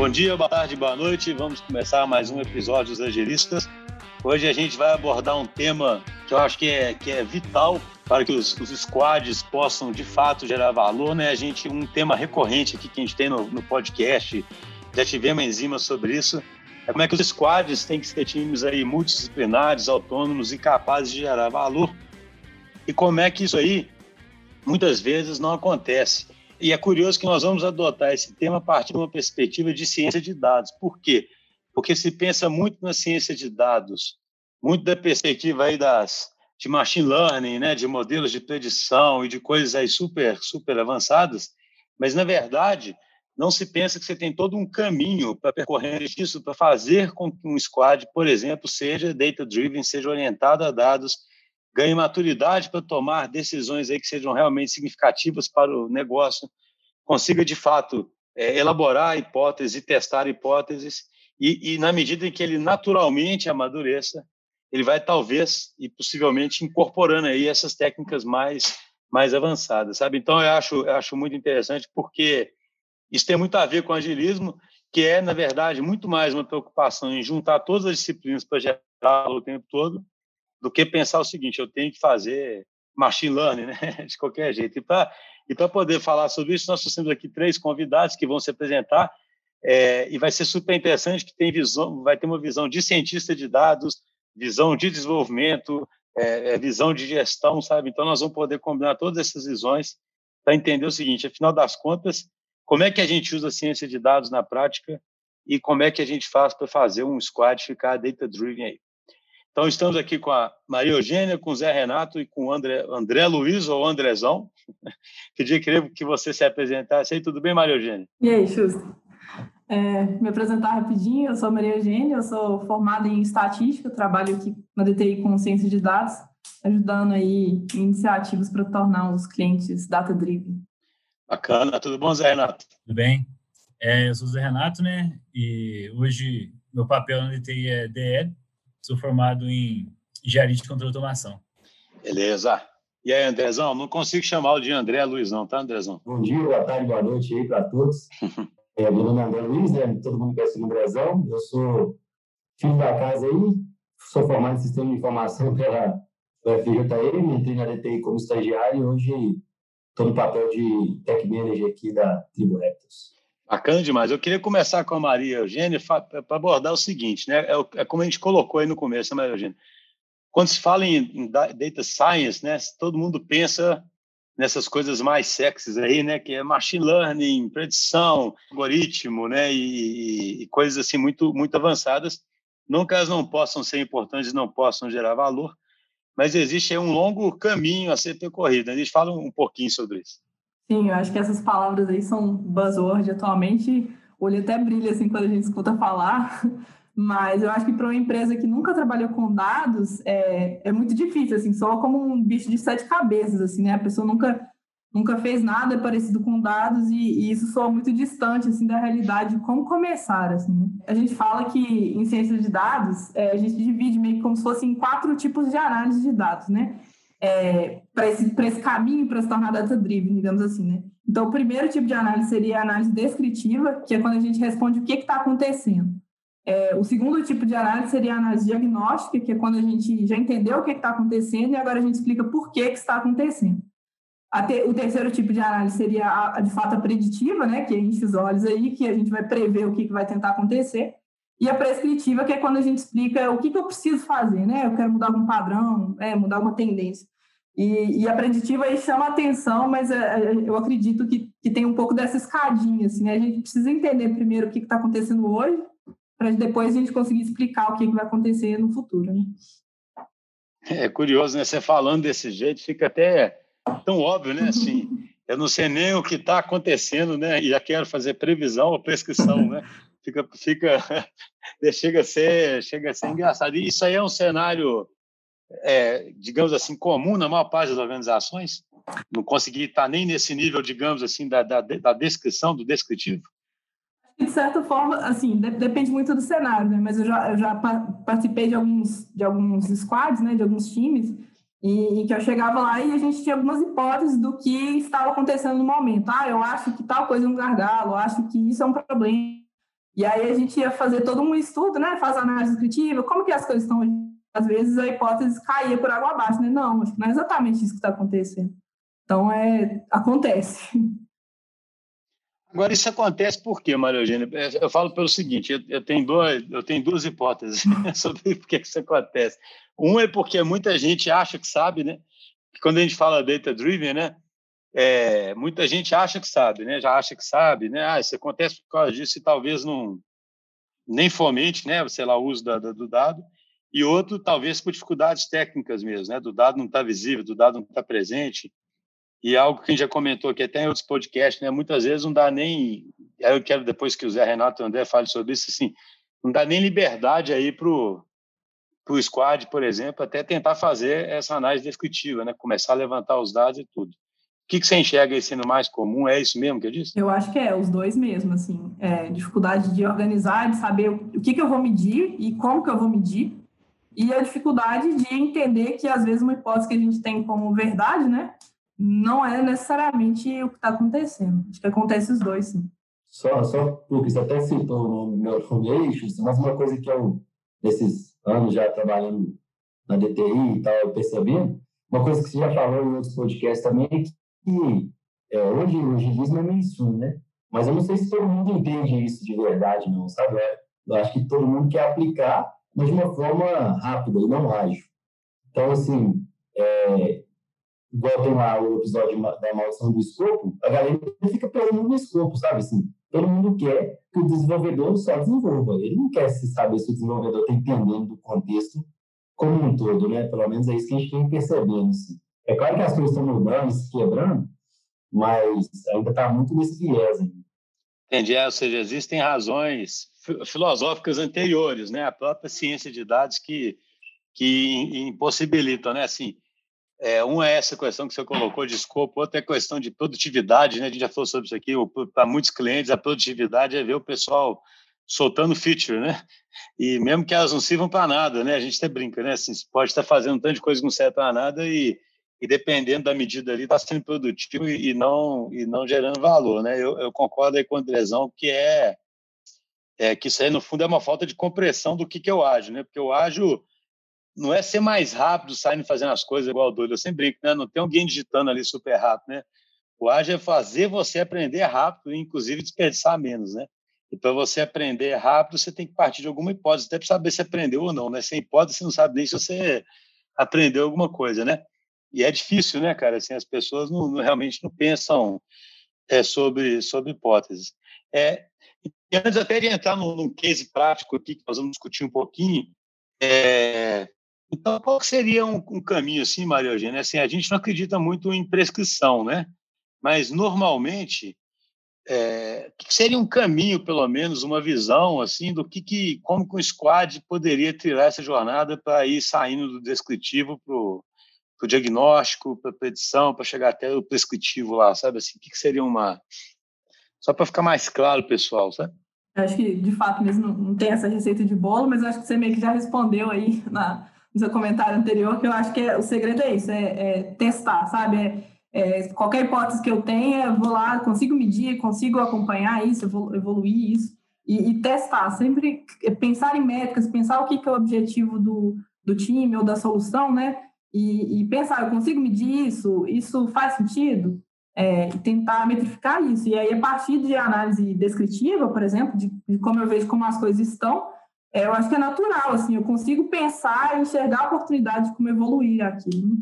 Bom dia, boa tarde, boa noite. Vamos começar mais um episódio dos Angelistas. Hoje a gente vai abordar um tema que eu acho que é, que é vital para que os, os squads possam de fato gerar valor, né? A gente um tema recorrente aqui que a gente tem no, no podcast, já tivemos enzimas sobre isso, é como é que os squads têm que ser times aí multidisciplinares, autônomos e capazes de gerar valor. E como é que isso aí muitas vezes não acontece. E é curioso que nós vamos adotar esse tema a partir de uma perspectiva de ciência de dados. Por quê? Porque se pensa muito na ciência de dados, muito da perspectiva aí das de machine learning, né, de modelos de predição e de coisas aí super super avançadas, mas na verdade não se pensa que você tem todo um caminho para percorrer isso, para fazer com que um squad, por exemplo, seja data driven, seja orientado a dados, ganhe maturidade para tomar decisões aí que sejam realmente significativas para o negócio, consiga de fato é, elaborar hipóteses testar hipóteses e, e, na medida em que ele naturalmente amadureça, ele vai talvez e possivelmente incorporando aí essas técnicas mais mais avançadas, sabe? Então eu acho eu acho muito interessante porque isso tem muito a ver com agilismo, que é na verdade muito mais uma preocupação em juntar todas as disciplinas para gerar o tempo todo, do que pensar o seguinte: eu tenho que fazer machine learning, né? De qualquer jeito. E para poder falar sobre isso, nós temos aqui três convidados que vão se apresentar é, e vai ser super interessante que tem visão, vai ter uma visão de cientista de dados, visão de desenvolvimento, é, é, visão de gestão, sabe? Então nós vamos poder combinar todas essas visões para entender o seguinte: afinal das contas, como é que a gente usa a ciência de dados na prática e como é que a gente faz para fazer um squad ficar data driven aí? Então estamos aqui com a Maria Eugênia, com o Zé Renato e com o André, André Luiz ou Andrezão. Pedi que você se apresentasse aí. Tudo bem, Maria Eugênia? E aí, Xusto? É, me apresentar rapidinho, eu sou Maria Eugênia, eu sou formada em estatística, trabalho aqui na DTI com ciência de dados, ajudando aí iniciativas para tornar os clientes data-driven. Bacana, tudo bom, Zé Renato? Tudo bem. É, eu sou o Zé Renato, né, e hoje meu papel na DTI é DL, sou formado em engenharia de controle de automação. Beleza. E aí, Andrezão, não consigo chamar o de André Luiz, não, tá, Andrezão? Bom dia, boa tarde, boa noite aí para todos. É, meu nome é André Luiz, né? todo mundo conhece o Andrezão. Eu sou filho da casa aí, sou formado em Sistema de Informação pela, pela FJM, entrei na DTI como estagiário e hoje estou no papel de Tech Manager aqui da Tribo Raptors. Bacana demais. Eu queria começar com a Maria Eugênia para abordar o seguinte, né? É, é, como a gente colocou aí no começo, né, Maria Eugênia? Quando se fala em, data science, né, todo mundo pensa nessas coisas mais sexys aí, né, que é machine learning, predição, algoritmo, né, e, e, coisas assim muito muito avançadas. Não que elas não possam ser importantes, não possam gerar valor, mas existe um longo caminho a ser percorrido. A gente fala um pouquinho sobre isso. Sim, eu acho que essas palavras aí são buzzword atualmente. O olho até brilha assim quando a gente escuta falar, mas eu acho que para uma empresa que nunca trabalhou com dados, é, é muito difícil, assim, só como um bicho de sete cabeças, assim, né? A pessoa nunca, nunca fez nada parecido com dados e, e isso soa muito distante, assim, da realidade de como começar, assim, né? A gente fala que em ciência de dados, é, a gente divide meio que como se fossem quatro tipos de análise de dados, né? É, para esse, esse caminho para se tornar data-driven, digamos assim, né? Então, o primeiro tipo de análise seria a análise descritiva, que é quando a gente responde o que está acontecendo. É, o segundo tipo de análise seria a análise diagnóstica, que é quando a gente já entendeu o que está acontecendo e agora a gente explica por que, que está acontecendo. Te, o terceiro tipo de análise seria, a, a, de fato, a preditiva, né, que enche os olhos aí, que a gente vai prever o que, que vai tentar acontecer. E a prescritiva, que é quando a gente explica o que, que eu preciso fazer, né? Eu quero mudar algum padrão, é, mudar uma tendência. E, e, a preditiva aí chama atenção, mas é, é, eu acredito que, que tem um pouco dessa escadinha, assim, né? A gente precisa entender primeiro o que está acontecendo hoje, para depois a gente conseguir explicar o que, que vai acontecer no futuro. Né? É curioso, né? Você falando desse jeito fica até tão óbvio, né? Assim, eu não sei nem o que está acontecendo, né? E já quero fazer previsão ou prescrição, né? Fica, fica, chega a ser, chega a ser engraçado. E isso aí é um cenário, é, digamos assim, comum na maior parte das organizações. Não conseguir estar nem nesse nível, digamos assim, da, da, da descrição, do descritivo de certa forma, assim, de, depende muito do cenário, né? Mas eu já, eu já participei de alguns, de alguns squads, né? De alguns times, e, e, que eu chegava lá e a gente tinha algumas hipóteses do que estava acontecendo no momento. Ah, eu acho que tal coisa é um gargalo, eu acho que isso é um problema. E aí a gente ia fazer todo um estudo, né? Faz análise descritiva, como que as coisas estão. Às vezes a hipótese caía por água abaixo, né? Não, acho que não é exatamente isso que está acontecendo. Então, é, acontece. Agora, isso acontece por quê, Maria Eugênia? É, eu falo pelo seguinte, eu, eu, tenho, dois, eu tenho duas hipóteses sobre por que isso acontece. Um é porque muita gente acha que sabe, né? Quando a gente fala data-driven, né? É, muita gente acha que sabe, né? Já acha que sabe, né? Ah, isso acontece por causa disso e talvez não nem fomente, né? Sei lá, o uso da, do dado. E outro, talvez por dificuldades técnicas mesmo, né? Do dado não está visível, do dado não está presente. E algo que a gente já comentou aqui até em outros podcasts, né? Muitas vezes não dá nem. Eu quero depois que o Zé Renato e o André falem sobre isso, assim, não dá nem liberdade aí para o squad, por exemplo, até tentar fazer essa análise descritiva, né? Começar a levantar os dados e tudo que, que você enxerga aí sendo mais comum? É isso mesmo que eu disse? Eu acho que é, os dois mesmo, assim. É, dificuldade de organizar, de saber o que, que eu vou medir e como que eu vou medir. E a dificuldade de entender que, às vezes, uma hipótese que a gente tem como verdade, né? Não é necessariamente o que está acontecendo. Acho que acontece os dois, sim. Só, só porque você até citou no meu Foundations, mas uma coisa que eu, nesses anos já trabalhando na DTI e tal, eu percebi, uma coisa que você já falou em outros podcasts também é que é, hoje o agilismo é mainstream, né? Mas eu não sei se todo mundo entende isso de verdade, não, sabe? É, eu acho que todo mundo quer aplicar, mas de uma forma rápida e não ágil. Então, assim, é, igual tem lá o episódio da maldição do escopo, a galera fica pelo no escopo, sabe? Assim, todo mundo quer que o desenvolvedor só desenvolva. Ele não quer se saber se o desenvolvedor está entendendo do contexto como um todo, né? Pelo menos é isso que a gente tem percebendo. Assim. É claro que as coisas estão mudando, se quebrando, mas ainda está muito nesse viés. Ainda. Entendi, é, ou seja, existem razões filosóficas anteriores, né? A própria ciência de dados que, que impossibilitam, né? Assim, é, uma é essa questão que você colocou de escopo, outra é a questão de produtividade, né? A gente já falou sobre isso aqui. Para muitos clientes, a produtividade é ver o pessoal soltando feature, né? E mesmo que elas não sirvam para nada, né? A gente até brinca, né? Assim, você pode estar fazendo um tanto de coisa que não serve para nada e e dependendo da medida ali, está sendo produtivo e, não, e não gerando valor. Né? Eu, eu concordo aí com o Andrezão que é, é que isso aí, no fundo, é uma falta de compreensão do que, que eu ajo, né? Porque eu ajo não é ser mais rápido saindo fazendo as coisas igual doido. Eu sempre brinco, né? Não tem alguém digitando ali super rápido, né? O ágil é fazer você aprender rápido, inclusive desperdiçar menos, né? E para você aprender rápido, você tem que partir de alguma hipótese, até para saber se aprendeu ou não, né? Sem hipótese, você não sabe nem se você aprendeu alguma coisa, né? E é difícil, né, cara? Assim, as pessoas não, não realmente não pensam é, sobre, sobre hipóteses. É, e antes até de entrar num, num case prático aqui, que nós vamos discutir um pouquinho, é, então, qual seria um, um, caminho, assim, Maria Eugênia? Assim, a gente não acredita muito em prescrição, né? Mas, normalmente, é, que seria um caminho, pelo menos, uma visão, assim, do que, que como que o squad poderia tirar essa jornada para ir saindo do descritivo para o para o diagnóstico, para a predição, para chegar até o prescritivo lá, sabe? Assim, o que, que seria uma. Só para ficar mais claro, pessoal, sabe? Eu acho que, de fato, mesmo não tem essa receita de bolo, mas acho que você meio que já respondeu aí na, no seu comentário anterior, que eu acho que é, o segredo é isso, é, é testar, sabe? É, é, qualquer hipótese que eu tenha, vou lá, consigo medir, consigo acompanhar isso, evoluir isso e, e testar. Sempre pensar em métricas, pensar o que, que é o objetivo do, do time ou da solução, né? E, e pensar, eu consigo medir isso? Isso faz sentido? É, tentar metrificar isso. E aí, a partir de análise descritiva, por exemplo, de, de como eu vejo como as coisas estão, é, eu acho que é natural, assim, eu consigo pensar e enxergar a oportunidade de como evoluir aquilo.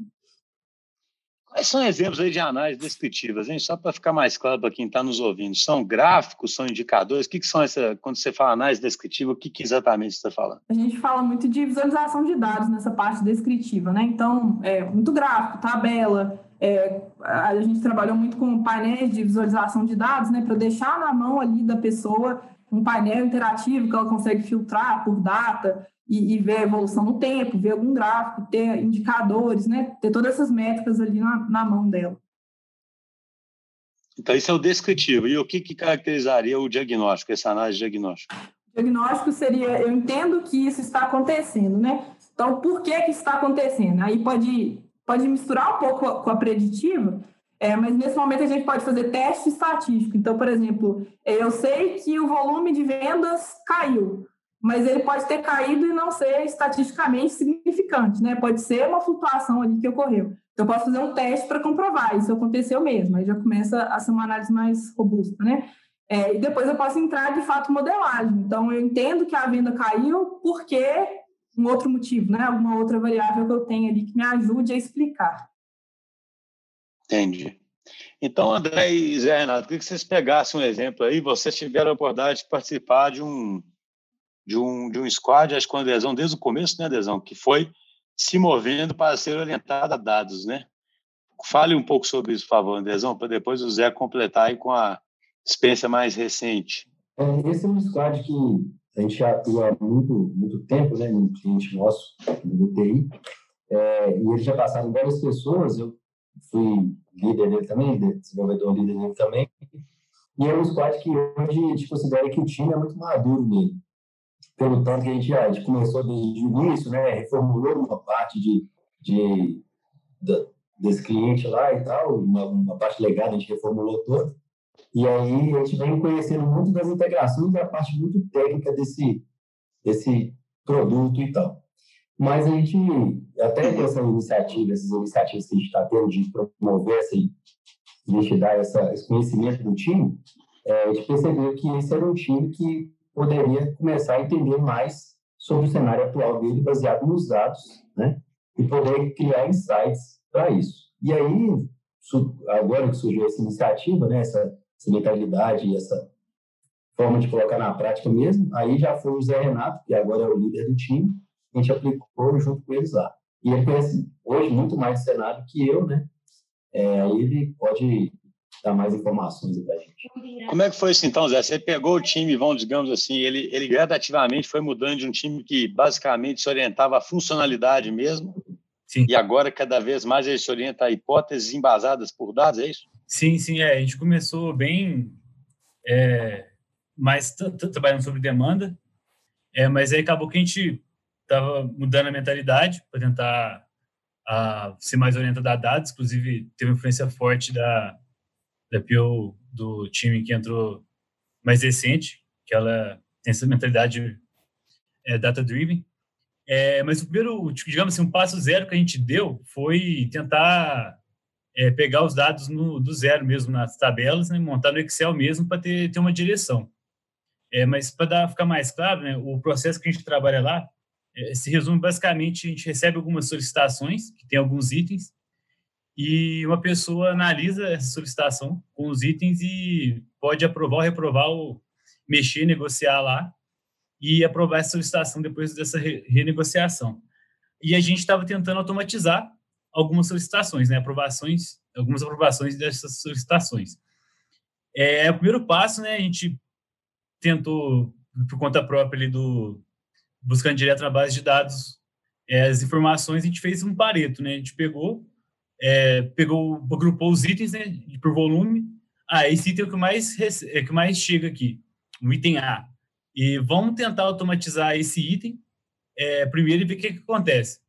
Quais são exemplos aí de análise descritivas, hein? Só para ficar mais claro para quem está nos ouvindo. São gráficos, são indicadores? O que, que são essa, quando você fala análise descritiva, o que, que exatamente você está falando? A gente fala muito de visualização de dados nessa parte descritiva, né? Então, é muito gráfico, tabela. É, a gente trabalhou muito com painéis de visualização de dados, né? Para deixar na mão ali da pessoa um painel interativo que ela consegue filtrar por data, e, e, ver a evolução no tempo, ver algum gráfico, ter indicadores, né? Ter todas essas métricas ali na, na mão dela. Então, isso é o descritivo. E o que, que caracterizaria o diagnóstico, essa análise diagnóstica? O diagnóstico seria, eu entendo que isso está acontecendo, né? Então, por que que está acontecendo? Aí pode, pode misturar um pouco com a preditiva, É, mas nesse momento a gente pode fazer teste estatístico. Então, por exemplo, eu sei que o volume de vendas caiu, mas ele pode ter caído e não ser estatisticamente significante, né? Pode ser uma flutuação ali que ocorreu. Então, eu posso fazer um teste para comprovar isso aconteceu mesmo. Aí já começa a ser uma análise mais robusta, né? É, e depois eu posso entrar de fato modelagem. Então, eu entendo que a venda caiu porque um outro motivo, né? Alguma outra variável que eu tenho ali que me ajude a explicar. Entendi. Então, André e Zé Renato, queria que vocês pegassem um exemplo aí. Vocês tiveram a oportunidade de participar de um, de um, de um squad, acho que com a Adesão desde o começo, né, Adesão? Que foi se movendo para ser orientado a dados, né? Fale um pouco sobre isso, por favor, Andrezão, para depois o Zé completar aí com a experiência mais recente. É, esse é um squad que a gente atua há muito, muito tempo, né, no cliente nosso, no DTI, é, e eles já passaram várias pessoas, eu fui líder dele também, desenvolvedor líder dele também, e é um squad que hoje a gente considera que o time é muito maduro nele, pelo tanto que a gente, a gente começou desde o início, né, reformulou uma parte de, de, de desse cliente lá e tal, uma, uma parte legada a gente reformulou toda, e aí a gente vem conhecendo muito das integrações e a parte muito técnica desse, desse produto e tal. Mas a gente, até essa iniciativa, essas iniciativas que a gente está tendo de promover essa, de dar essa, esse conhecimento do time, é, a gente percebeu que esse era um time que poderia começar a entender mais sobre o cenário atual dele, baseado nos dados, né? E poder criar insights para isso. E aí, agora que surgiu essa iniciativa, né, essa essa mentalidade e essa forma de colocar na prática mesmo. Aí já foi o Zé Renato, que agora é o líder do time, a gente aplicou junto com eles lá. E ele conhece hoje muito mais cenário que eu, né? É, ele pode dar mais informações para a gente. Como é que foi isso então, Zé? Você pegou o time, vamos, digamos assim, ele, ele gradativamente foi mudando de um time que basicamente se orientava à funcionalidade mesmo, Sim. e agora cada vez mais ele se orienta a hipóteses embasadas por dados, é isso? Sim, sim, é. A gente começou bem é, mais trabalhando sobre demanda, é, mas aí acabou que a gente estava mudando a mentalidade para tentar a, ser mais orientado a dados, inclusive teve uma influência forte da, da PO do time que entrou mais recente, que ela tem essa mentalidade é, data-driven. É, mas o primeiro, digamos assim, um passo zero que a gente deu foi tentar é, pegar os dados no, do zero mesmo nas tabelas, né, montar no Excel mesmo para ter, ter uma direção. É, mas para ficar mais claro, né, o processo que a gente trabalha lá é, se resume basicamente, a gente recebe algumas solicitações, que tem alguns itens, e uma pessoa analisa essa solicitação com os itens e pode aprovar ou reprovar, ou mexer, negociar lá, e aprovar essa solicitação depois dessa re renegociação. E a gente estava tentando automatizar algumas solicitações, né? Aprovações, algumas aprovações dessas solicitações. É, o primeiro passo, né? A gente tentou, por conta própria ali do buscando direto na base de dados é, as informações, a gente fez um pareto, né? A gente pegou, é, pegou, agrupou os itens, né? Por volume. Ah, esse item é o que mais é que mais chega aqui, o item A. E vamos tentar automatizar esse item é, primeiro e ver o que, que acontece.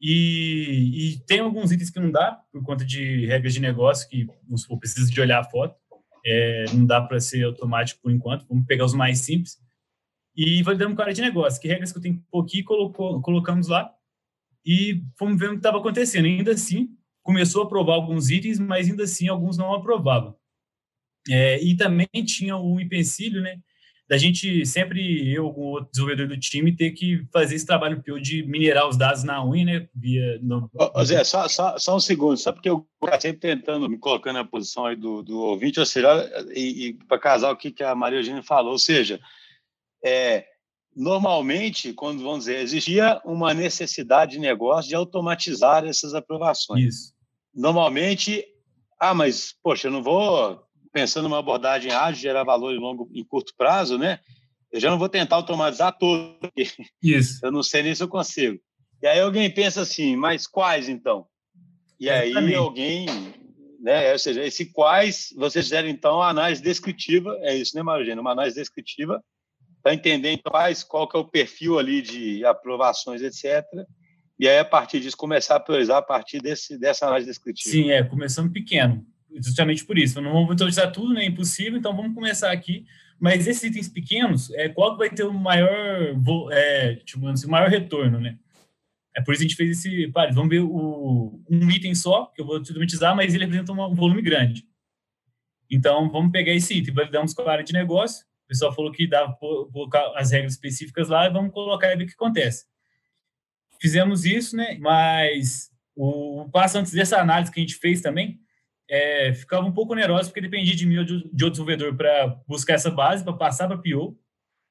E, e, tem alguns itens que não dá, por conta de regras de negócio, que for, precisa de olhar a foto. É, não dá para ser automático por enquanto. Vamos pegar os mais simples. E validamos com a área de negócio. Que regras que eu tenho que pôr aqui, colocou, colocamos lá. E fomos ver o que estava acontecendo. Ainda assim, começou a aprovar alguns itens, mas ainda assim alguns não aprovavam. É, e também tinha o empecilho, né? da gente sempre, eu, o outro desenvolvedor do time, ter que fazer esse trabalho de minerar os dados na unha, né? Via no... Ô, Zé, só, só, só um segundo, só porque eu sempre tentando, me colocando na posição aí do, do ouvinte, ou seja, e, e para casar o que, que a Maria Eugênia falou, ou seja, é, normalmente, quando vamos dizer, existia uma necessidade de negócio de automatizar essas aprovações. Isso. Normalmente, ah, mas, poxa, eu não vou pensando numa abordagem ágil, gerar valor em longo, em curto prazo, né? Eu já não vou tentar automatizar tudo. Isso. Eu não sei nem se eu consigo. E aí alguém pensa assim, mas quais então? E aí alguém, né? Ou seja, esse quais vocês fizeram então a análise descritiva, é isso, né, Margina? Uma análise descritiva para entender quais, qual que é o perfil ali de aprovações, etc. e aí, a partir disso, começar a priorizar a partir desse, dessa análise descritiva. Sim, é, começando pequeno, justamente por isso. Não vamos utilizar tudo, né? Impossível, então vamos começar aqui. Mas esses itens pequenos, é, qual vai ter o maior, é, tipo, assim, o maior retorno, né? É por isso que a gente fez esse. Pare, vamos ver o, um item só, que eu vou automatizar, mas ele representa um volume grande. Então, vamos pegar esse item, validamos com a área de negócio. O pessoal falou que dava colocar as regras específicas lá e vamos colocar e ver o que acontece. Fizemos isso, né? Mas o passo antes dessa análise que a gente fez também é, ficava um pouco oneroso, porque dependia de mim ou de, de outro desenvolvedor para buscar essa base, para passar para a PO,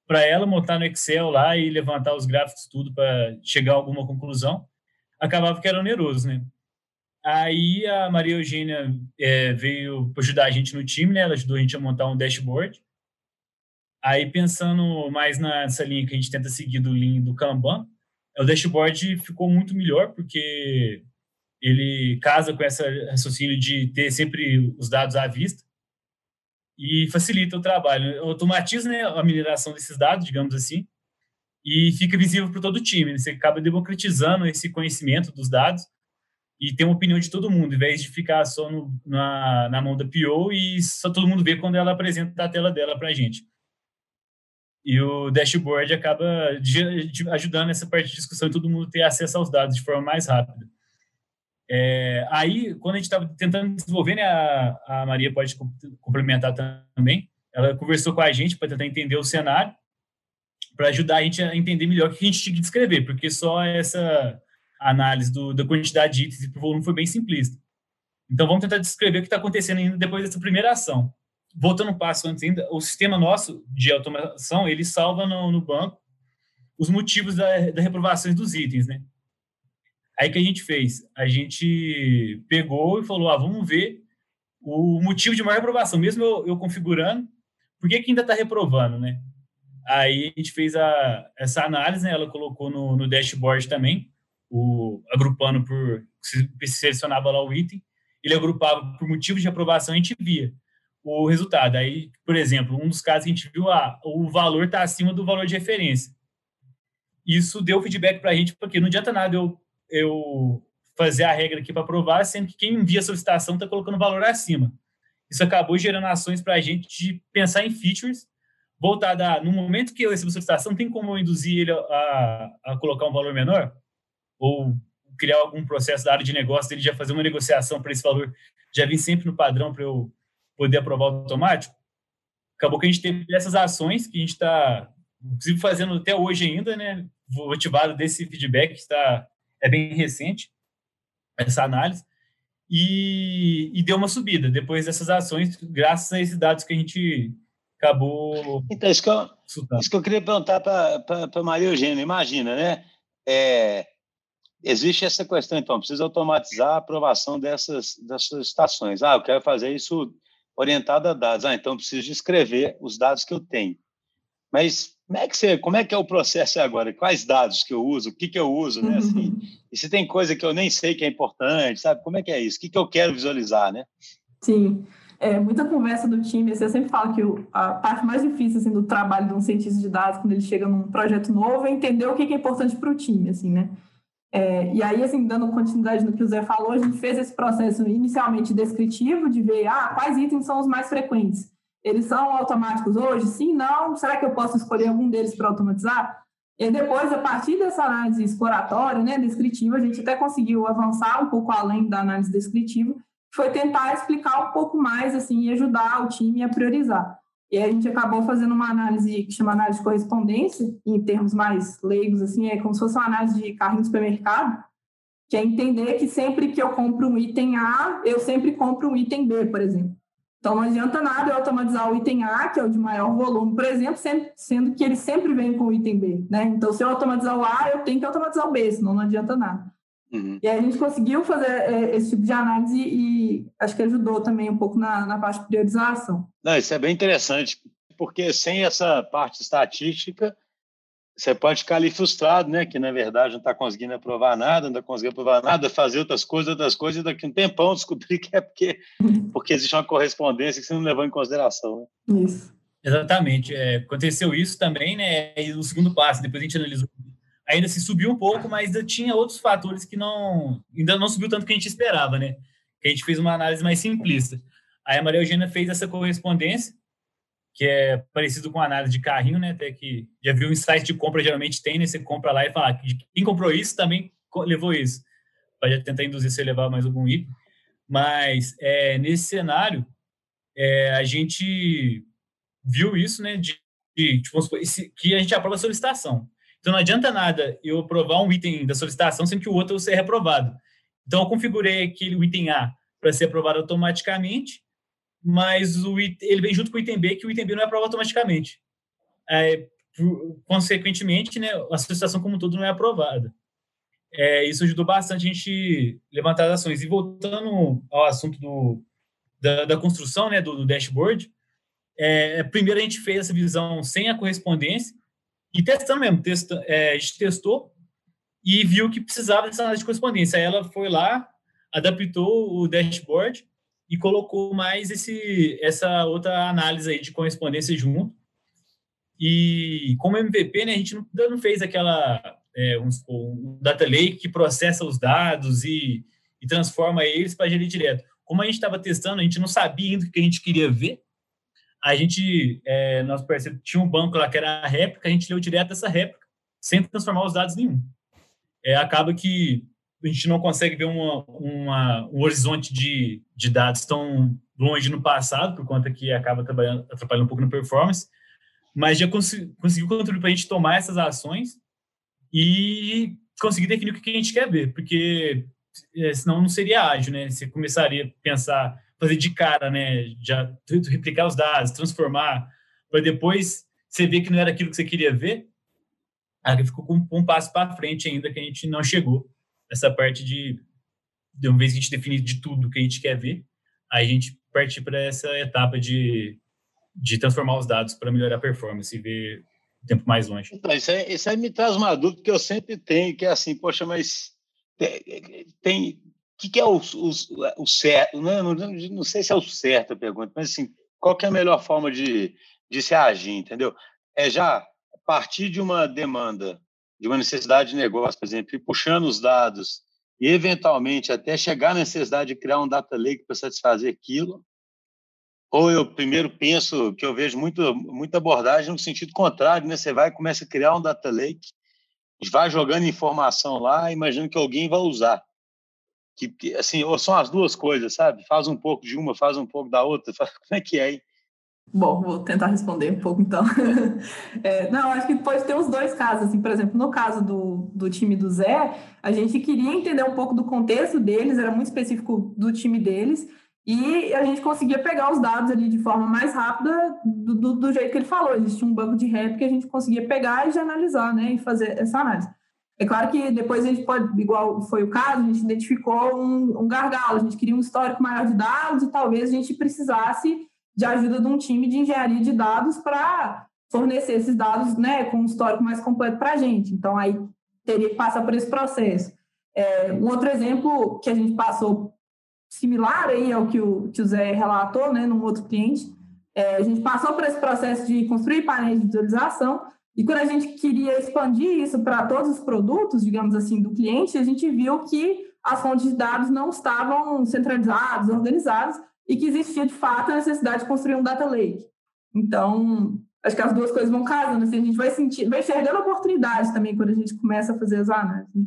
para ela montar no Excel lá e levantar os gráficos, tudo, para chegar a alguma conclusão. Acabava que era oneroso, né? Aí a Maria Eugênia é, veio ajudar a gente no time, né? Ela ajudou a gente a montar um dashboard. Aí, pensando mais nessa linha que a gente tenta seguir do Lean do Kanban, o dashboard ficou muito melhor, porque ele casa com esse raciocínio de ter sempre os dados à vista e facilita o trabalho. Automatiza né, a mineração desses dados, digamos assim, e fica visível para todo o time. Você acaba democratizando esse conhecimento dos dados e tem uma opinião de todo mundo, em vez de ficar só no, na, na mão da PO e só todo mundo vê quando ela apresenta a tela dela para a gente. E o dashboard acaba ajudando essa parte de discussão e todo mundo ter acesso aos dados de forma mais rápida. É, aí, quando a gente estava tentando desenvolver, né, a, a Maria pode complementar também, ela conversou com a gente para tentar entender o cenário, para ajudar a gente a entender melhor o que a gente tinha que descrever, porque só essa análise do, da quantidade de itens e volume foi bem simplista. Então, vamos tentar descrever o que está acontecendo ainda depois dessa primeira ação voltando um passo antes ainda, o sistema nosso de automação, ele salva no, no banco os motivos da, da reprovação dos itens, né? Aí que a gente fez? A gente pegou e falou, ah, vamos ver o motivo de maior reprovação, mesmo eu, eu configurando, por que, que ainda está reprovando, né? Aí a gente fez a, essa análise, né? Ela colocou no, no dashboard também, o, agrupando por, se selecionava lá o item, ele agrupava por motivo de aprovação, a gente via o resultado. Aí, por exemplo, um dos casos que a gente viu, ah, o valor está acima do valor de referência. Isso deu feedback para a gente, porque não adianta nada eu, eu fazer a regra aqui para provar, sendo que quem envia a solicitação está colocando valor acima. Isso acabou gerando ações para a gente de pensar em features voltada a, no momento que eu recebo a solicitação, tem como eu induzir ele a, a colocar um valor menor? Ou criar algum processo da área de negócio dele já fazer uma negociação para esse valor já vir sempre no padrão para eu poder aprovar automático, acabou que a gente teve essas ações que a gente está, inclusive, fazendo até hoje ainda, né? Motivado desse feedback que está, é bem recente, essa análise, e, e deu uma subida depois dessas ações, graças a esses dados que a gente acabou. Então, isso que eu, isso que eu queria perguntar para a Maria Eugênia, imagina, né? É, existe essa questão, então, precisa automatizar a aprovação dessas, dessas estações. Ah, eu quero fazer isso orientada a dados. Ah, então preciso escrever os dados que eu tenho. Mas como é que você, como é que é o processo agora? Quais dados que eu uso? O que que eu uso, né? Assim, uhum. e se tem coisa que eu nem sei que é importante, sabe? Como é que é isso? O que que eu quero visualizar, né? Sim. É, muita conversa do time, assim, eu sempre falo que a parte mais difícil assim, do trabalho de um cientista de dados, quando ele chega num projeto novo, é entender o que é importante para o time, assim, né? É, e aí, assim, dando continuidade no que o Zé falou, a gente fez esse processo inicialmente descritivo de ver ah, quais itens são os mais frequentes. Eles são automáticos hoje? Sim, não? Será que eu posso escolher algum deles para automatizar? E depois, a partir dessa análise exploratória, né, descritiva, a gente até conseguiu avançar um pouco além da análise descritiva, foi tentar explicar um pouco mais assim e ajudar o time a priorizar. E a gente acabou fazendo uma análise que chama análise de correspondência, em termos mais leigos, assim, é como se fosse uma análise de carrinho de supermercado, que é entender que sempre que eu compro um item A, eu sempre compro um item B, por exemplo. Então, não adianta nada eu automatizar o item A, que é o de maior volume, por exemplo, sendo que ele sempre vem com o item B, né? Então, se eu automatizar o A, eu tenho que automatizar o B, senão não adianta nada. Uhum. E aí a gente conseguiu fazer é, esse tipo de análise e acho que ajudou também um pouco na, na parte de priorização. Não, isso é bem interessante, porque sem essa parte estatística, você pode ficar ali frustrado, né? Que na verdade não está conseguindo aprovar nada, não está conseguindo aprovar nada, fazer outras coisas, outras coisas, e daqui a um tempão descobrir que é porque, porque existe uma correspondência que você não levou em consideração. Né? Isso. Exatamente. É, aconteceu isso também, né? E o segundo passo, depois a gente analisou ainda se subiu um pouco, mas ainda tinha outros fatores que não ainda não subiu tanto que a gente esperava, né? Que a gente fez uma análise mais simplista. Aí a Maria Eugênia fez essa correspondência, que é parecido com a análise de carrinho, né? Até que já viu um insight de compra, geralmente tem, né? Você compra lá e fala, ah, quem comprou isso também levou isso. Para tentar induzir você a levar mais algum item. Mas é, nesse cenário, é, a gente viu isso, né? De, de tipo, que a gente aprova a solicitação. Então não adianta nada eu aprovar um item da solicitação sem que o outro seja reprovado. Então eu configurei aquele item A para ser aprovado automaticamente, mas o ele vem junto com o item B, que o item B não é aprovado automaticamente. É, consequentemente, né, a solicitação como um todo não é aprovada. É, isso ajudou bastante a gente levantar as ações. E voltando ao assunto do, da, da construção né, do, do dashboard, é, primeiro a gente fez essa visão sem a correspondência, e testando mesmo, testa, é, a gente testou e viu que precisava dessa análise de correspondência. Aí ela foi lá, adaptou o dashboard e colocou mais esse, essa outra análise aí de correspondência junto. E como MVP, né, a gente não, não fez aquela é, um, um, data lake que processa os dados e, e transforma eles para gerir direto. Como a gente estava testando, a gente não sabia ainda o que a gente queria ver, a gente, é, nosso parceiro tinha um banco lá que era a réplica, a gente leu direto essa réplica, sem transformar os dados nenhum. É, acaba que a gente não consegue ver uma, uma, um horizonte de, de dados tão longe no passado, por conta que acaba atrapalhando, um pouco na performance, mas já cons conseguiu contribuir para a gente tomar essas ações e conseguir definir o que a gente quer ver, porque é, senão não seria ágil, né? Você começaria a pensar fazer de cara, né? Já replicar os dados, transformar, para depois você ver que não era aquilo que você queria ver. Aí ficou com um passo para frente ainda que a gente não chegou. Essa parte de, de uma vez que a gente definir de tudo que a gente quer ver, aí a gente partir para essa etapa de, de transformar os dados para melhorar a performance e ver o tempo mais longe. Então, isso, aí, isso aí me traz uma dúvida que eu sempre tenho, que é assim, poxa, mas tem, tem que, que é o, o, o certo? Não, não, não, sei se é o certo a pergunta, mas assim, qual é a melhor forma de, de se agir, entendeu? É já partir de uma demanda, de uma necessidade de negócio, por exemplo, e puxando os dados e, eventualmente, até chegar à necessidade de criar um data lake para satisfazer aquilo, ou eu primeiro penso que eu vejo muito, muita abordagem no sentido contrário, né? Você vai e começa a criar um data lake, vai jogando informação lá, imaginando que alguém vai usar que, que assim, ou são as duas coisas, sabe? Faz um pouco de uma, faz um pouco da outra. Como é que é, hein? Bom, vou tentar responder um pouco então. é, não, acho que pode ter os dois casos. Assim, por exemplo, no caso do, do time do Zé, a gente queria entender um pouco do contexto deles, era muito específico do time deles, e a gente conseguia pegar os dados ali de forma mais rápida do, do, do jeito que ele falou. Existia um banco de rap que a gente conseguia pegar e analisar, né? E fazer essa análise. É claro que depois a gente pode, igual foi o caso, a gente identificou um, um gargalo, a gente queria um histórico maior de dados e talvez a gente precisasse de ajuda de um time de engenharia de dados para fornecer esses dados né, com um histórico mais completo para a gente. Então, aí teria que passar por esse processo. É, um outro exemplo que a gente passou similar aí ao que o, que o Zé relatou, né, num outro cliente, é, a gente passou por esse processo de construir painéis de visualização e quando a gente queria expandir isso para todos os produtos, digamos assim, do cliente, a gente viu que as fontes de dados não estavam centralizadas, organizadas, e que existia, de fato, a necessidade de construir um data lake. Então, acho que as duas coisas vão casando, assim, a gente vai sentir, vai enxergando oportunidades também quando a gente começa a fazer as análises. Né?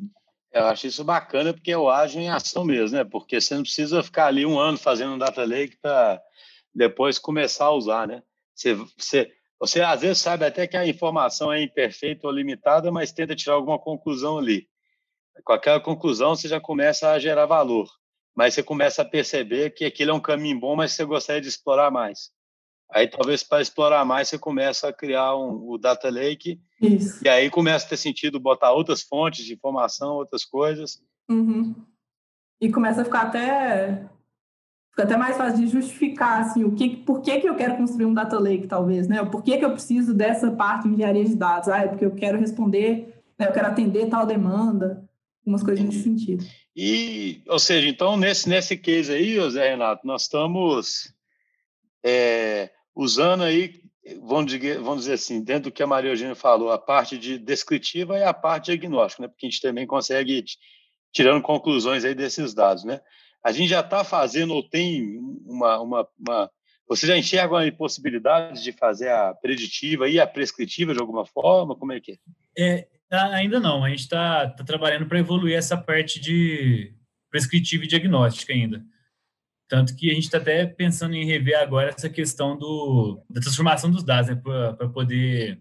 Eu acho isso bacana porque eu ajo em ação mesmo, né? Porque você não precisa ficar ali um ano fazendo um data lake para depois começar a usar, né? Você, você, você às vezes sabe até que a informação é imperfeita ou limitada, mas tenta tirar alguma conclusão ali. Com aquela conclusão, você já começa a gerar valor, mas você começa a perceber que aquilo é um caminho bom, mas você gostaria de explorar mais. Aí, talvez para explorar mais, você começa a criar um, o Data Lake, Isso. e aí começa a ter sentido botar outras fontes de informação, outras coisas. Uhum. E começa a ficar até Fica até mais fácil de justificar assim, o que, por que, que eu quero construir um data lake, talvez, né? Por que, que eu preciso dessa parte de engenharia de dados? Ah, é porque eu quero responder, né, eu quero atender tal demanda, umas coisas nesse sentido. E, ou seja, então, nesse, nesse case aí, José Renato, nós estamos é, usando aí vamos dizer, vamos dizer assim, dentro do que a Maria Eugênia falou, a parte de descritiva e a parte diagnóstica, né? porque a gente também consegue tirando conclusões aí desses dados, né? A gente já está fazendo ou tem uma, uma, uma, Você já enxerga a possibilidade de fazer a preditiva e a prescritiva de alguma forma? Como é que é? é ainda não. A gente está tá trabalhando para evoluir essa parte de prescritiva e diagnóstica ainda. Tanto que a gente está até pensando em rever agora essa questão do, da transformação dos dados, né, para poder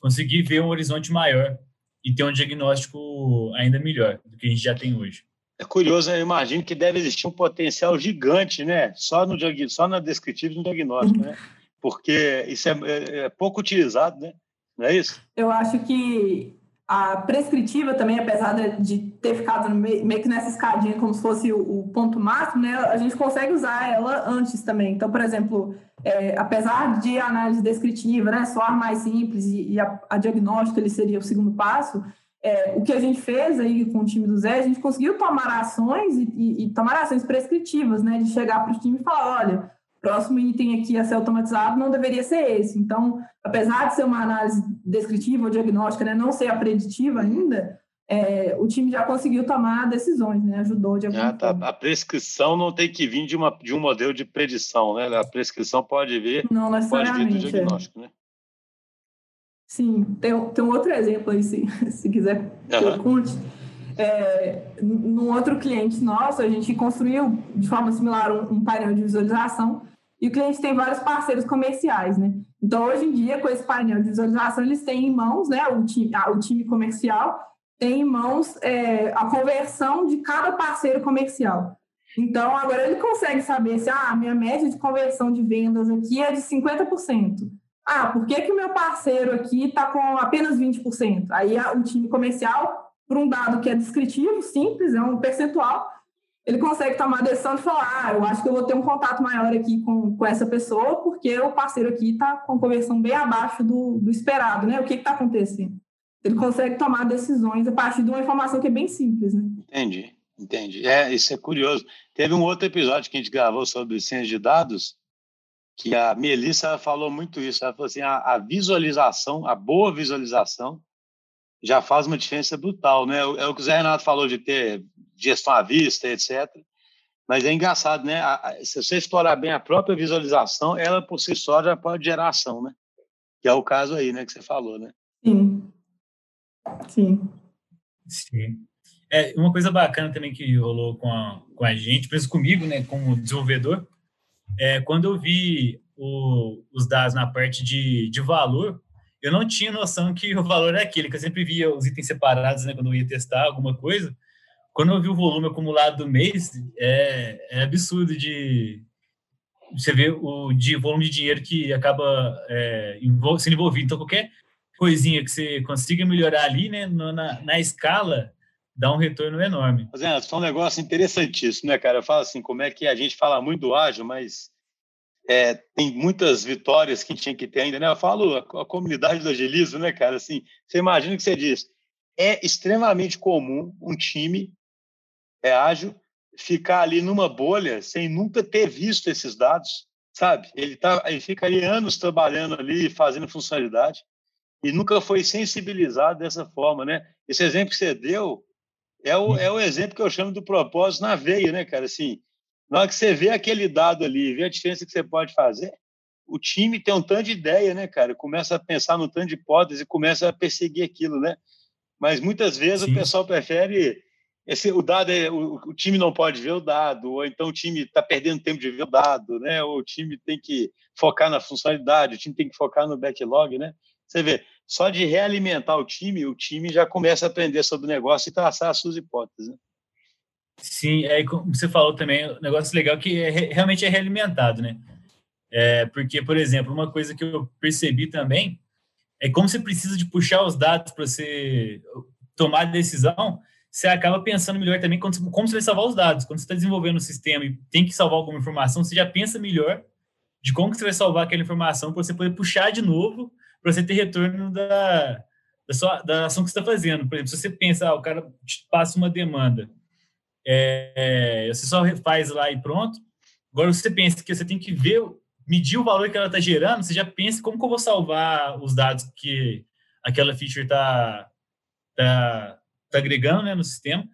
conseguir ver um horizonte maior e ter um diagnóstico ainda melhor do que a gente já tem hoje. É curioso, né? eu imagino que deve existir um potencial gigante, né? Só, no, só na descritiva e no diagnóstico, né? Porque isso é, é, é pouco utilizado, né? Não é isso? Eu acho que a prescritiva também, apesar de ter ficado meio que nessa escadinha como se fosse o, ponto máximo, né, a gente consegue usar ela antes também. Então, por exemplo, é, apesar de análise descritiva né, soar mais simples e, e a, a diagnóstica ele seria o segundo passo, é, o que a gente fez aí com o time do Zé, a gente conseguiu tomar ações e, e, e tomar ações prescritivas, né, de chegar para o time e falar, olha, próximo item aqui a ser automatizado não deveria ser esse. Então, apesar de ser uma análise descritiva ou diagnóstica, né, não ser a preditiva ainda, é, o time já conseguiu tomar decisões, né? Ajudou de alguma ah, tá. A prescrição não tem que vir de, uma, de um modelo de predição, né? A prescrição pode vir, não pode vir do é. diagnóstico, é. né? Sim, tem, tem um outro exemplo aí, se, se quiser que uhum. eu conte. É, num outro cliente nosso, a gente construiu de forma similar um, um painel de visualização e o cliente tem vários parceiros comerciais, né? Então, hoje em dia, com esse painel de visualização, eles têm em mãos, né? O time, o time comercial tem em mãos é, a conversão de cada parceiro comercial. Então, agora ele consegue saber se ah, a minha média de conversão de vendas aqui é de 50%. Ah, por que, que o meu parceiro aqui está com apenas 20%? Aí o time comercial, por um dado que é descritivo, simples, é um percentual, ele consegue tomar a decisão de falar, ah, eu acho que eu vou ter um contato maior aqui com, com essa pessoa, porque o parceiro aqui está com conversão bem abaixo do, do esperado, né? O que está acontecendo? Ele consegue tomar decisões a partir de uma informação que é bem simples, né? Entendi, entendi. É, isso é curioso. Teve um outro episódio que a gente gravou sobre ciência de dados, que a Melissa falou muito isso. Ela falou assim, a, a visualização, a boa visualização, já faz uma diferença brutal, né? É o que o Zé Renato falou de ter gestão à vista, etc. Mas é engraçado, né? Se você explorar bem a própria visualização, ela por si só já pode gerar ação, né? Que é o caso aí, né, que você falou, né? Sim. Sim. Sim. É, uma coisa bacana também que rolou com a, com a gente, preso comigo, né, como desenvolvedor, é quando eu vi o, os dados na parte de, de valor, eu não tinha noção que o valor é aquele, que eu sempre via os itens separados, né, quando eu ia testar alguma coisa, quando eu vi o volume acumulado do mês, é, é absurdo de você ver o de volume de dinheiro que acaba é, sendo envolvido. Então, qualquer coisinha que você consiga melhorar ali, né, na, na escala, dá um retorno enorme. Mas é, é um negócio interessantíssimo, né, cara? Eu falo assim, como é que a gente fala muito do ágil, mas é, tem muitas vitórias que tinha que ter ainda, né? Eu falo a, a comunidade do agilismo, né, cara? Assim, você imagina que você diz, é extremamente comum um time é ágil, ficar ali numa bolha sem nunca ter visto esses dados, sabe? Ele, tá, ele fica ali anos trabalhando ali, fazendo funcionalidade, e nunca foi sensibilizado dessa forma, né? Esse exemplo que você deu é o, é o exemplo que eu chamo do propósito na veia, né, cara? Assim, na hora que você vê aquele dado ali, vê a diferença que você pode fazer, o time tem um tanto de ideia, né, cara? Começa a pensar no tanto de hipótese e começa a perseguir aquilo, né? Mas muitas vezes Sim. o pessoal prefere esse, o dado é o, o, time não pode ver o dado, ou então o time está perdendo tempo de ver o dado, né? Ou o time tem que focar na funcionalidade, o time tem que focar no backlog, né? Você vê, só de realimentar o time, o time já começa a aprender sobre o negócio e traçar as suas hipóteses. Né? Sim, é como você falou também, um negócio legal que é, realmente é realimentado, né? É, porque, por exemplo, uma coisa que eu percebi também é como você precisa de puxar os dados para você tomar a decisão, você acaba pensando melhor também como, como você vai salvar os dados. Quando você está desenvolvendo um sistema e tem que salvar alguma informação, você já pensa melhor de como que você vai salvar aquela informação para você poder puxar de novo para você ter retorno da, da, sua, da ação que você está fazendo. Por exemplo, se você pensa, ah, o cara te passa uma demanda, é, você só faz lá e pronto. Agora você pensa que você tem que ver medir o valor que ela está gerando, você já pensa como que eu vou salvar os dados que aquela feature está tá, tá agregando né, no sistema,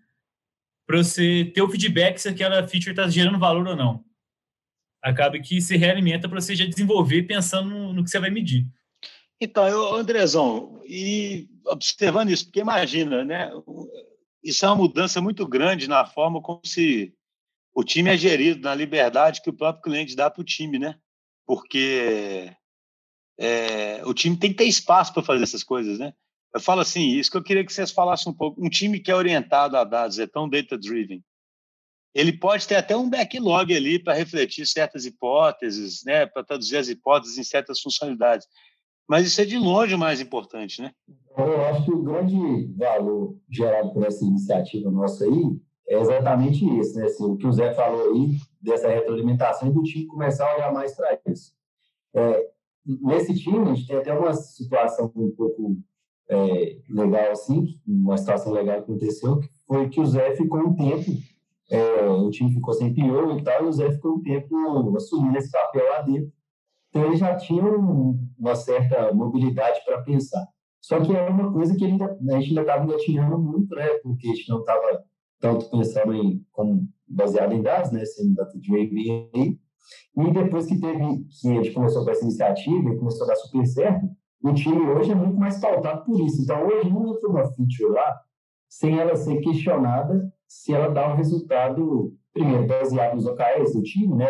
para você ter o feedback se aquela feature está gerando valor ou não. Acaba que se realimenta para você já desenvolver pensando no, no, que você vai medir. Então, eu, Andrezão, e observando isso, porque imagina, né? Isso é uma mudança muito grande na forma como se o time é gerido, na liberdade que o próprio cliente dá para o time, né? Porque é, o time tem que ter espaço para fazer essas coisas, né? Eu falo assim, isso que eu queria que vocês falassem um pouco. Um time que é orientado a dados, é tão data-driven, ele pode ter até um backlog ali para refletir certas hipóteses, né, para traduzir as hipóteses em certas funcionalidades. Mas isso é de longe o mais importante, né? Eu acho que o grande valor gerado por essa iniciativa nossa aí é exatamente isso, né? Assim, o que o Zé falou aí, dessa retroalimentação e do time começar a olhar mais para isso. É, nesse time, a gente tem até uma situação um pouco é, legal, assim, uma situação legal que aconteceu, que foi que o Zé ficou um tempo, é, o time ficou sem PO e tal, e o Zé ficou um tempo assumindo esse papel lá dentro. Então, ele já tinha um, uma certa mobilidade para pensar. Só que era uma coisa que ainda, a gente ainda estava engatinhando muito, né? Porque a gente não estava tanto pensando em como baseado em dados, né? Sendo data driven aí. E depois que teve que a gente começou com essa iniciativa e começou a dar super certo, o time hoje é muito mais pautado por isso. Então, hoje não entra uma feature lá sem ela ser questionada se ela dá um resultado, primeiro, baseado nos OKRs do time, né?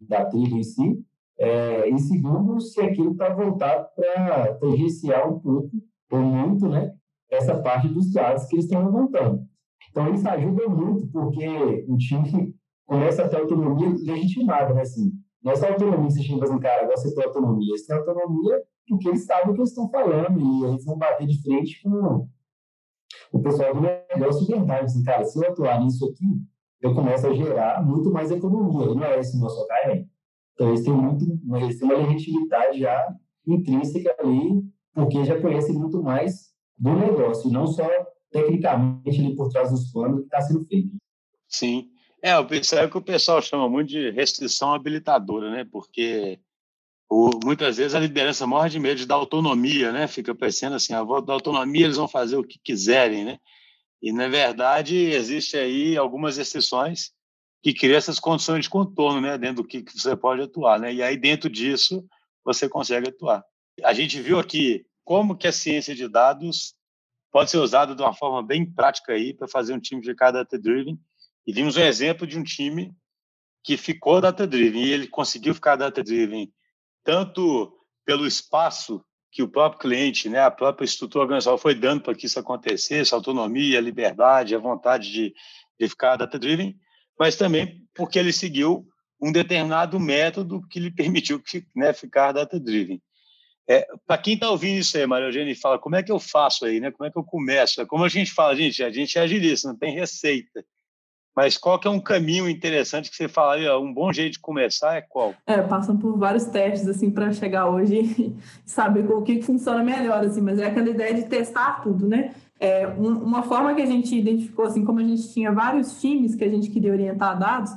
Da, da em si, é, e segundo, se aquilo está voltado para tangenciar um pouco, ou muito, né, essa parte dos dados que eles estão levantando. Então, isso ajuda muito, porque o time começa a ter autonomia legitimada, né? Assim, não é só autonomia, se chega assim, cara, agora você tem autonomia. Eles têm autonomia porque eles sabem o que eles estão falando e eles vão bater de frente com o pessoal do negócio verdade. Assim, cara, se eu atuar nisso aqui, eu começo a gerar muito mais economia. E não é esse o nosso OKR. Então, eles têm, muito, eles têm uma legitimidade já intrínseca ali, porque já conhecem muito mais do negócio, não só tecnicamente ali por trás dos planos que está sendo feito. Sim. É, o pessoal, é o que o pessoal chama muito de restrição habilitadora, né? Porque o, muitas vezes a liderança morre de medo de dar autonomia, né? Fica pensando assim, a ah, vou dar autonomia, eles vão fazer o que quiserem, né? E, na verdade, existe aí algumas exceções que cria essas condições de contorno, né, dentro do que, você pode atuar, né? E aí dentro disso você consegue atuar. A gente viu aqui como que a ciência de dados pode ser usada de uma forma bem prática aí para fazer um time ficar data driven. E vimos um exemplo de um time que ficou data driven e ele conseguiu ficar data driven tanto pelo espaço que o próprio cliente, né, a própria estrutura organizacional foi dando para que isso acontecesse, a autonomia, a liberdade, a vontade de, de ficar data driven, mas também porque ele seguiu um determinado método que lhe permitiu né, ficar data-driven. É, Para quem está ouvindo isso aí, Maria Eugênia, fala, como é que eu faço aí, né? Como é que eu começo? É como a gente fala, gente, a gente é agilista, não tem receita. Mas qual que é um caminho interessante que você falaria, um bom jeito de começar é qual? É, passam por vários testes, assim, para chegar hoje e saber o que funciona melhor, assim, mas é aquela ideia de testar tudo, né? É, um, uma forma que a gente identificou, assim, como a gente tinha vários times que a gente queria orientar dados,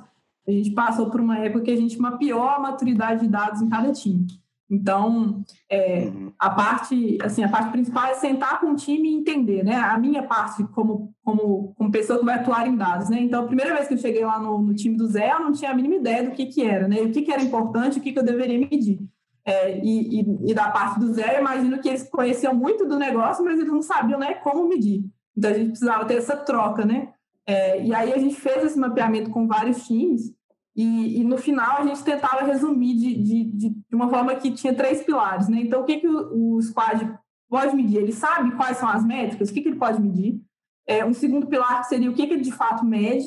a gente passou por uma época que a gente mapeou a maturidade de dados em cada time. Então, é, uhum. a parte, assim, a parte principal é sentar com o time e entender, né? A minha parte como, como, como pessoa que vai atuar em dados, né? Então, a primeira vez que eu cheguei lá no, no time do Zé, eu não tinha a mínima ideia do que que era, né? O que que era importante, o que que eu deveria medir. É, e, e, e, da parte do Zé, imagino que eles conheciam muito do negócio, mas eles não sabiam né, como medir. Então, a gente precisava ter essa troca, né? É, e aí a gente fez esse mapeamento com vários times e, e no final a gente tentava resumir de, de, de, uma forma que tinha três pilares, né? Então, o que, que o, o squad pode medir? Ele sabe quais são as métricas, o que, que ele pode medir. É, um segundo pilar que seria o que, que ele de fato mede.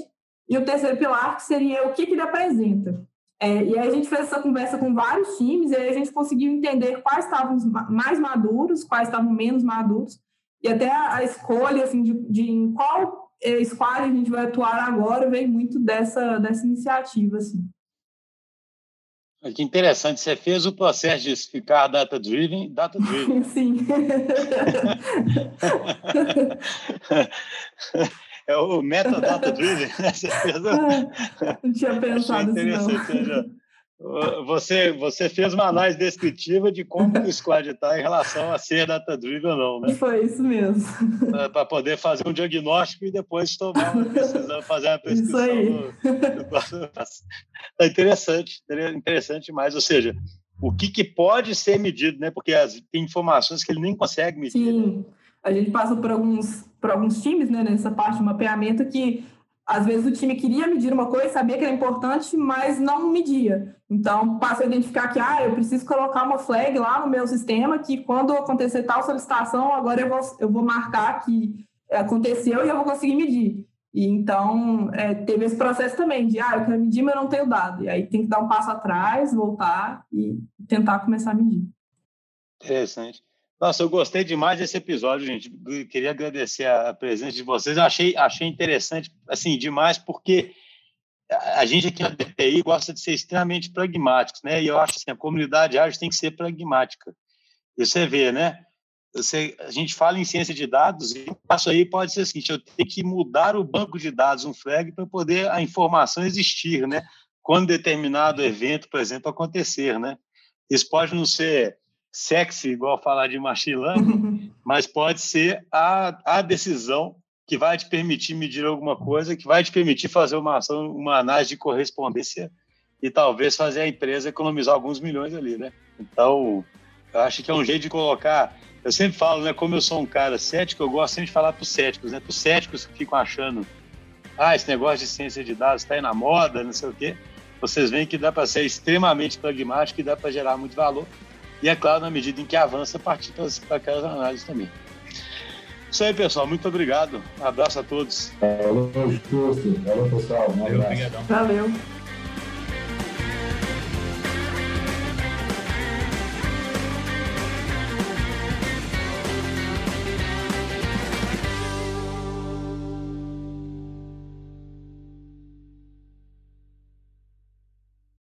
E o terceiro pilar que seria o que, que ele apresenta. É, e aí a gente fez essa conversa com vários times, e aí a gente conseguiu entender quais estavam mais maduros, quais estavam menos maduros, e até a, a escolha assim, de, de, em qual é, squad a gente vai atuar agora veio muito dessa, dessa iniciativa. Assim. Que interessante, você fez o processo de ficar data-driven, data-driven. Sim. é o metadata driven, né? Fez Não tinha pensado não. Você, você fez uma análise descritiva de como o squad está em relação a ser data-driven ou não, né? Foi isso mesmo. Para poder fazer um diagnóstico e depois tomar uma decisão, fazer uma prescrição. Isso aí. É interessante, interessante demais. Ou seja, o que, que pode ser medido, né? Porque as, tem informações que ele nem consegue medir. Sim, né? A gente passa por alguns, por alguns times, né, nessa parte de mapeamento que às vezes o time queria medir uma coisa, sabia que era importante, mas não media. Então, passa a identificar que, ah, eu preciso colocar uma flag lá no meu sistema que quando acontecer tal solicitação, agora eu vou, eu vou marcar que aconteceu e eu vou conseguir medir. E então, é, teve esse processo também de, ah, eu quero medir, mas eu não tenho dado. E aí tem que dar um passo atrás, voltar e tentar começar a medir. Interessante. Nossa, eu gostei demais desse episódio, gente. Queria agradecer a presença de vocês. Eu achei, achei interessante, assim, demais, porque a gente aqui na DPI gosta de ser extremamente pragmáticos, né? E eu acho assim, a comunidade ágil tem que ser pragmática. E você vê, né? Você, a gente fala em ciência de dados e o passo aí pode ser o seguinte, eu tenho que mudar o banco de dados, um flag, para poder a informação existir, né? Quando determinado evento, por exemplo, acontecer, né? Isso pode não ser sexy, igual falar de machine learning, mas pode ser a, a decisão que vai te permitir medir alguma coisa, que vai te permitir fazer uma ação, uma análise de correspondência e talvez fazer a empresa economizar alguns milhões ali, né? Então, eu acho que é um jeito de colocar. Eu sempre falo, né? Como eu sou um cara cético, eu gosto sempre de falar para os céticos, né? Para os céticos que ficam achando, ah, esse negócio de ciência de dados está aí na moda, não sei o quê. Vocês veem que dá para ser extremamente pragmático e dá para gerar muito valor. E é claro, na medida em que avança, partir para aquelas análises também. Isso aí, pessoal. Muito obrigado. Um abraço a todos. Valeu, Valeu, pessoal. Um Valeu.